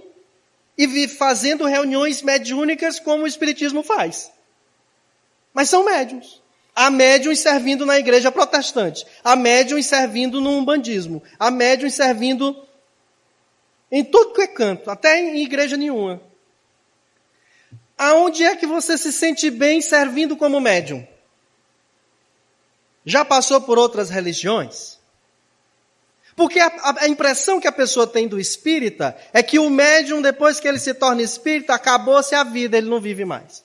e fazendo reuniões mediúnicas como o Espiritismo faz. Mas são médiums. Há médiums servindo na igreja protestante. Há médiums servindo no umbandismo. Há médiums servindo em tudo que é canto, até em igreja nenhuma. Aonde é que você se sente bem servindo como médium? Já passou por outras religiões? Porque a, a, impressão que a pessoa tem do espírita é que o médium, depois que ele se torna espírita, acabou-se a vida, ele não vive mais.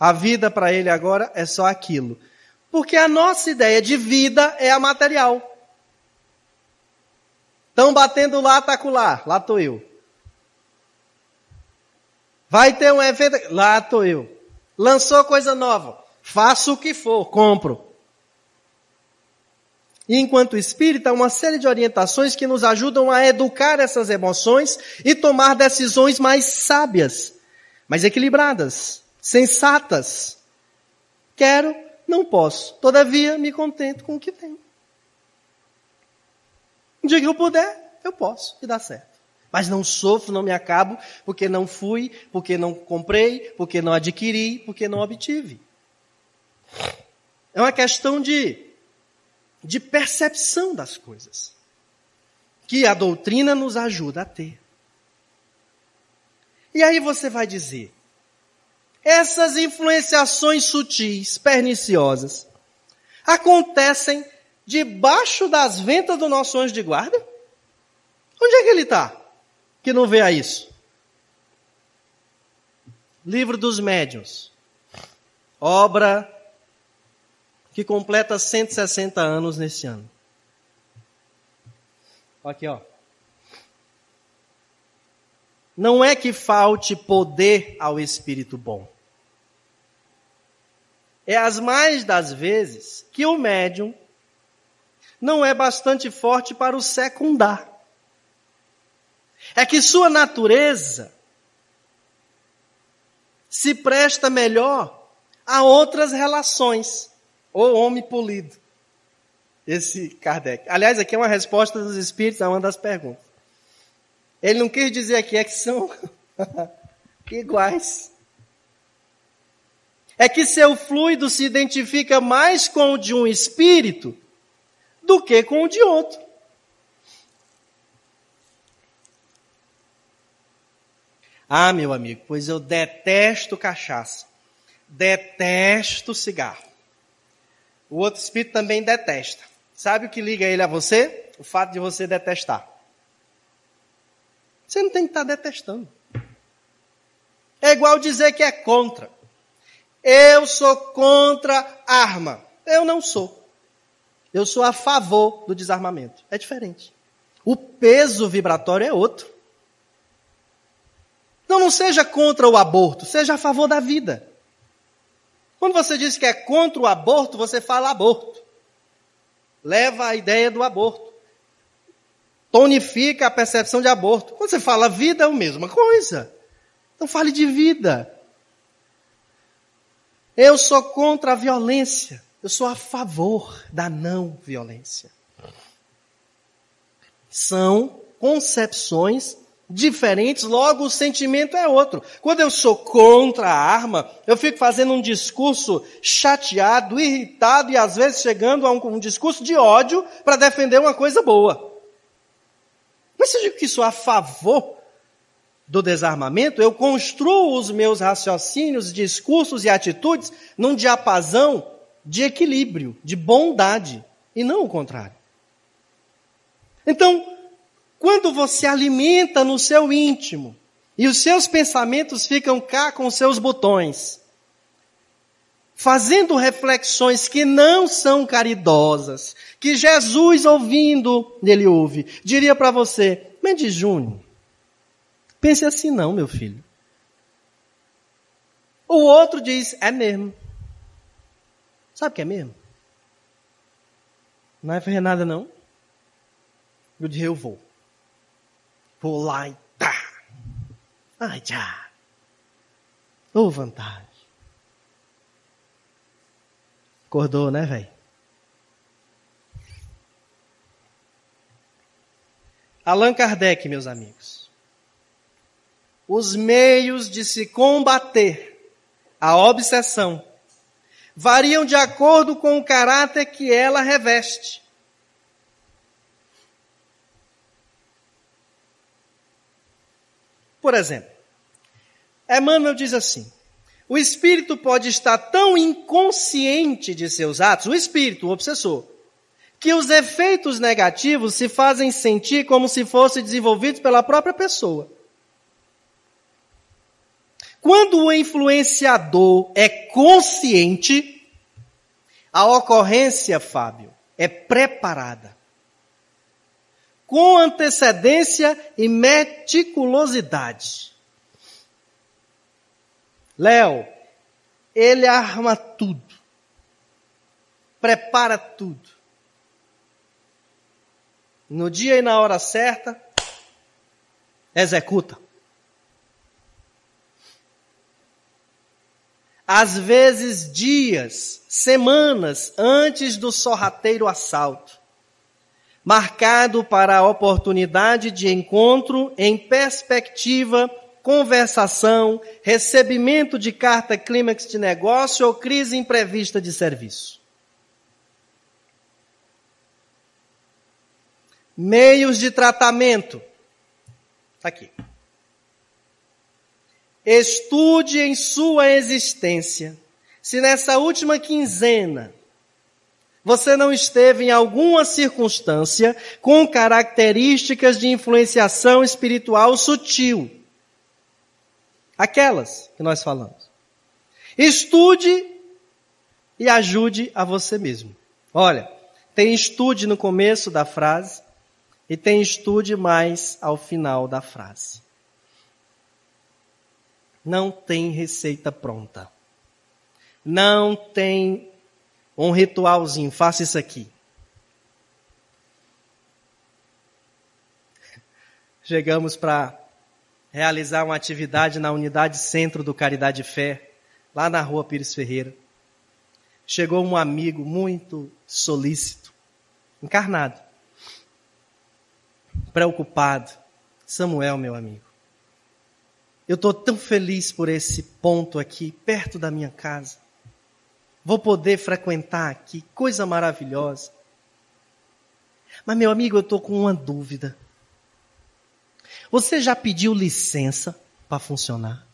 A vida para ele agora é só aquilo. Porque a nossa ideia de vida é a material. Estão batendo lá, tacular, lá estou eu. Vai ter um evento, lá estou eu. Lançou coisa nova, faço o que for, compro. E enquanto espírita, uma série de orientações que nos ajudam a educar essas emoções e tomar decisões mais sábias, mais equilibradas, sensatas. Quero, não posso. Todavia, me contento com o que tenho. Um dia que eu puder, eu posso e dá certo. Mas não sofro, não me acabo, porque não fui, porque não comprei, porque não adquiri, porque não obtive. É uma questão de de percepção das coisas, que a doutrina nos ajuda a ter. E aí você vai dizer, essas influenciações sutis, perniciosas, acontecem debaixo das ventas do nosso anjo de guarda? Onde é que ele está? Que não vê a isso. Livro dos Médiuns. Obra que completa 160 anos nesse ano. Aqui, ó. Não é que falte poder ao espírito bom. É as mais das vezes que o médium não é bastante forte para o secundar. É que sua natureza se presta melhor a outras relações. O homem polido. Esse Kardec. Aliás, aqui é uma resposta dos espíritos a uma das perguntas. Ele não quis dizer aqui é que são iguais. É que seu fluido se identifica mais com o de um espírito do que com o de outro. Ah, meu amigo, pois eu detesto cachaça. Detesto cigarro. O outro espírito também detesta. Sabe o que liga ele a você? O fato de você detestar. Você não tem que estar detestando. É igual dizer que é contra. Eu sou contra arma. Eu não sou. Eu sou a favor do desarmamento. É diferente. O peso vibratório é outro. Então não seja contra o aborto, seja a favor da vida. Quando você diz que é contra o aborto, você fala aborto. Leva a ideia do aborto. Tonifica a percepção de aborto. Quando você fala vida, é a mesma coisa. Então fale de vida. Eu sou contra a violência. Eu sou a favor da não violência. São concepções diferentes, logo o sentimento é outro. Quando eu sou contra a arma, eu fico fazendo um discurso chateado, irritado e às vezes chegando a um, um discurso de ódio para defender uma coisa boa. Mas se eu digo que sou a favor do desarmamento, eu construo os meus raciocínios, discursos e atitudes num diapasão de equilíbrio, de bondade, e não o contrário. Então, quando você alimenta no seu íntimo e os seus pensamentos ficam cá com seus botões, fazendo reflexões que não são caridosas, que Jesus ouvindo, ele ouve, diria para você, Mendes Júnior, pense assim não, meu filho. O outro diz, é mesmo. Sabe o que é mesmo? Não vai fazer nada não. Eu disse, eu vou. Vou lá e tá. Ai, já. Oh, vantagem. Acordou, né, velho? Allan Kardec, meus amigos. Os meios de se combater a obsessão variam de acordo com o caráter que ela reveste. Por exemplo, Emmanuel diz assim: o espírito pode estar tão inconsciente de seus atos, o espírito, o obsessor, que os efeitos negativos se fazem sentir como se fossem desenvolvidos pela própria pessoa. Quando o influenciador é consciente, a ocorrência, Fábio, é preparada. Com antecedência e meticulosidade. Léo, ele arma tudo. Prepara tudo. No dia e na hora certa, executa. às vezes dias, semanas antes do sorrateiro assalto, marcado para a oportunidade de encontro em perspectiva, conversação, recebimento de carta clímax de negócio ou crise imprevista de serviço. Meios de tratamento. Tá aqui. Estude em sua existência se nessa última quinzena Você não esteve em alguma circunstância com características de influenciação espiritual sutil. Aquelas que nós falamos. Estude e ajude a você mesmo. Olha, tem estude no começo da frase e tem estude mais ao final da frase. Não tem receita pronta. Não tem um ritualzinho, faça isso aqui. Chegamos para realizar uma atividade na unidade centro do Caridade Fé, lá na rua Pires Ferreira. Chegou um amigo muito solícito, encarnado, preocupado. Samuel, meu amigo, eu estou tão feliz por esse ponto aqui, perto da minha casa. Vou poder frequentar aqui, coisa maravilhosa. Mas, meu amigo, eu estou com uma dúvida. Você já pediu licença para funcionar?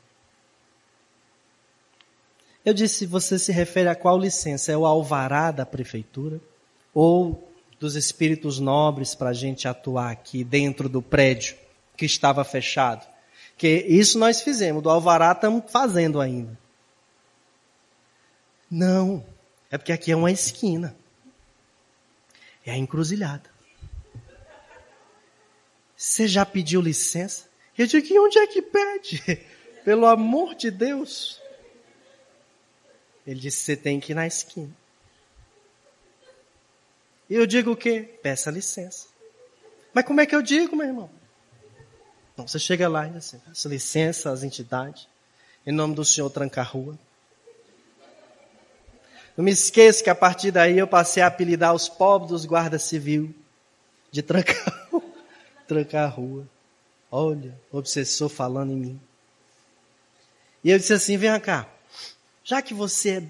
Eu disse, você se refere a qual licença? É o alvará da prefeitura? Ou dos espíritos nobres para a gente atuar aqui dentro do prédio que estava fechado? Que isso nós fizemos, do alvará estamos fazendo ainda. Não, é porque aqui é uma esquina. É a encruzilhada. Você já pediu licença? Eu digo, onde é que pede? Pelo amor de Deus. Ele disse, você tem que ir na esquina. E eu digo o quê? Peça licença. Mas como é que eu digo, meu irmão? Então você chega lá e assim, peça licença às entidades. Em nome do Senhor, tranca a rua. Não me esqueça que a partir daí eu passei a apelidar os pobres dos guardas civil de trancar, trancar a rua. Olha, obsessor falando em mim. E eu disse assim: vem cá, já que você é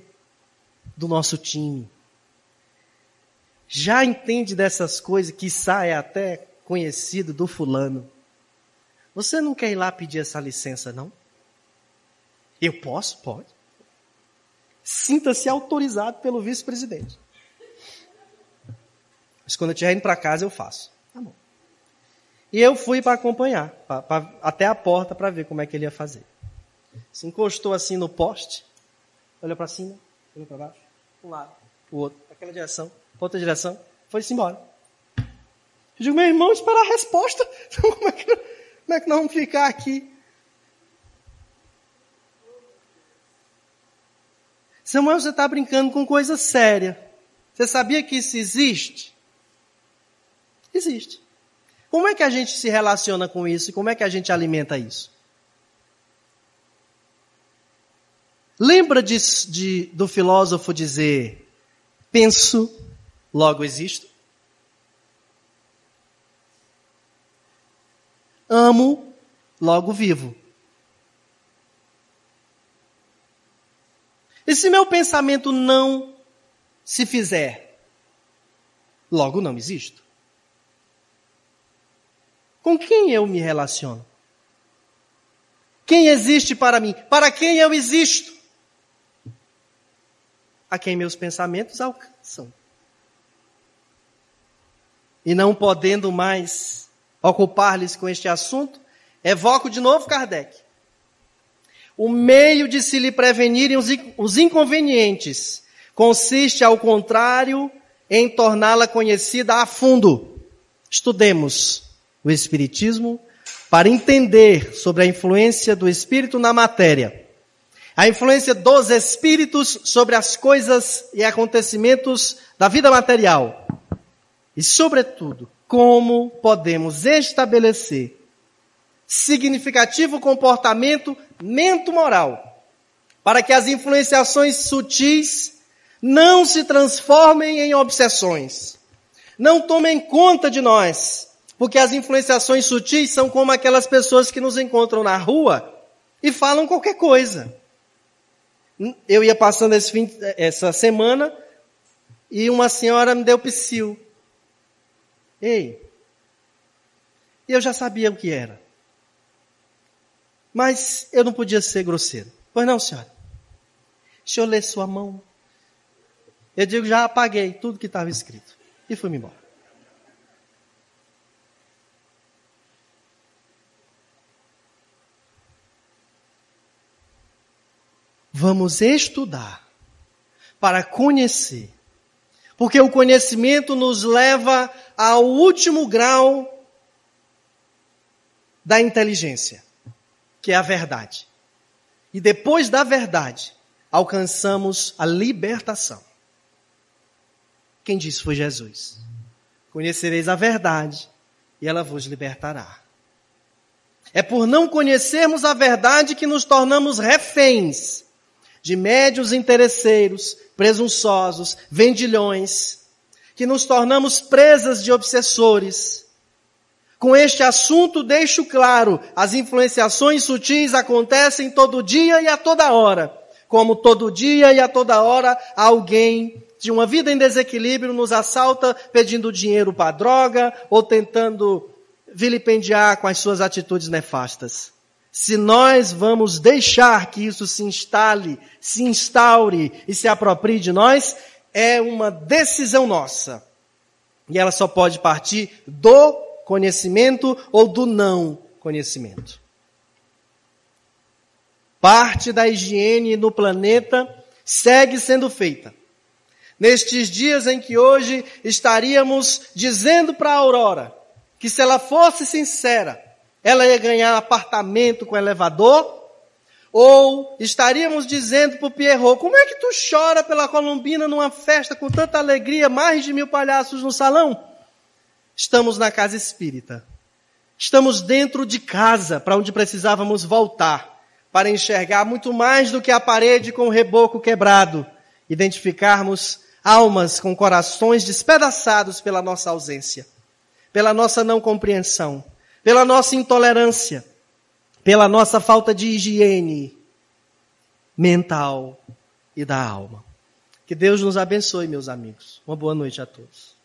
do nosso time, já entende dessas coisas, que é até conhecido do fulano. Você não quer ir lá pedir essa licença, não? Eu posso? Pode. Sinta-se autorizado pelo vice-presidente. Mas quando eu estiver indo para casa, eu faço. Tá bom. E eu fui para acompanhar, pra, pra, até a porta para ver como é que ele ia fazer. Se encostou assim no poste, olhou para cima, olhou para baixo, um lado, o outro, aquela direção, outra direção, foi-se embora. Eu digo, meu irmão, esperar a resposta. como, é que, como é que nós vamos ficar aqui? Samuel, você está brincando com coisa séria. Você sabia que isso existe? Existe. Como é que a gente se relaciona com isso e como é que a gente alimenta isso? Lembra de, de, do filósofo dizer: penso, logo existo? Amo, logo vivo. E se meu pensamento não se fizer, logo não existo. Com quem eu me relaciono? Quem existe para mim? Para quem eu existo? A quem meus pensamentos alcançam. E não podendo mais ocupar-lhes com este assunto, evoco de novo Kardec o meio de se lhe prevenirem os inconvenientes consiste, ao contrário, em torná-la conhecida a fundo. Estudemos o Espiritismo para entender sobre a influência do Espírito na matéria, a influência dos Espíritos sobre as coisas e acontecimentos da vida material e, sobretudo, como podemos estabelecer significativo comportamento mento-moral, para que as influenciações sutis não se transformem em obsessões. Não tomem conta de nós, porque as influenciações sutis são como aquelas pessoas que nos encontram na rua e falam qualquer coisa. Eu ia passando fim, essa semana e uma senhora me deu psil. Ei, eu já sabia o que era. Mas eu não podia ser grosseiro. Pois não, senhora. Deixa eu ler sua mão. Eu digo, já apaguei tudo que estava escrito. E fui-me embora. Vamos estudar para conhecer. Porque o conhecimento nos leva ao último grau da inteligência, que é a verdade. E depois da verdade, alcançamos a libertação. Quem disse foi Jesus. Conhecereis a verdade e ela vos libertará. É por não conhecermos a verdade que nos tornamos reféns de médios interesseiros, presunçosos, vendilhões, que nos tornamos presas de obsessores. Com este assunto deixo claro, as influenciações sutis acontecem todo dia e a toda hora. Como todo dia e a toda hora alguém de uma vida em desequilíbrio nos assalta pedindo dinheiro para droga ou tentando vilipendiar com as suas atitudes nefastas. Se nós vamos deixar que isso se instale, se instaure e se aproprie de nós, é uma decisão nossa. E ela só pode partir do conhecimento ou do não conhecimento. Parte da higiene no planeta segue sendo feita. Nestes dias em que hoje estaríamos dizendo para a Aurora que se ela fosse sincera, ela ia ganhar apartamento com elevador? Ou estaríamos dizendo para o Pierrot, como é que tu chora pela Colombina numa festa com tanta alegria, mais de mil palhaços no salão? Estamos na casa espírita. Estamos dentro de casa, para onde precisávamos voltar, para enxergar muito mais do que a parede com o reboco quebrado, identificarmos almas com corações despedaçados pela nossa ausência, pela nossa não compreensão pela nossa intolerância, pela nossa falta de higiene mental e da alma. Que Deus nos abençoe, meus amigos. Uma boa noite a todos.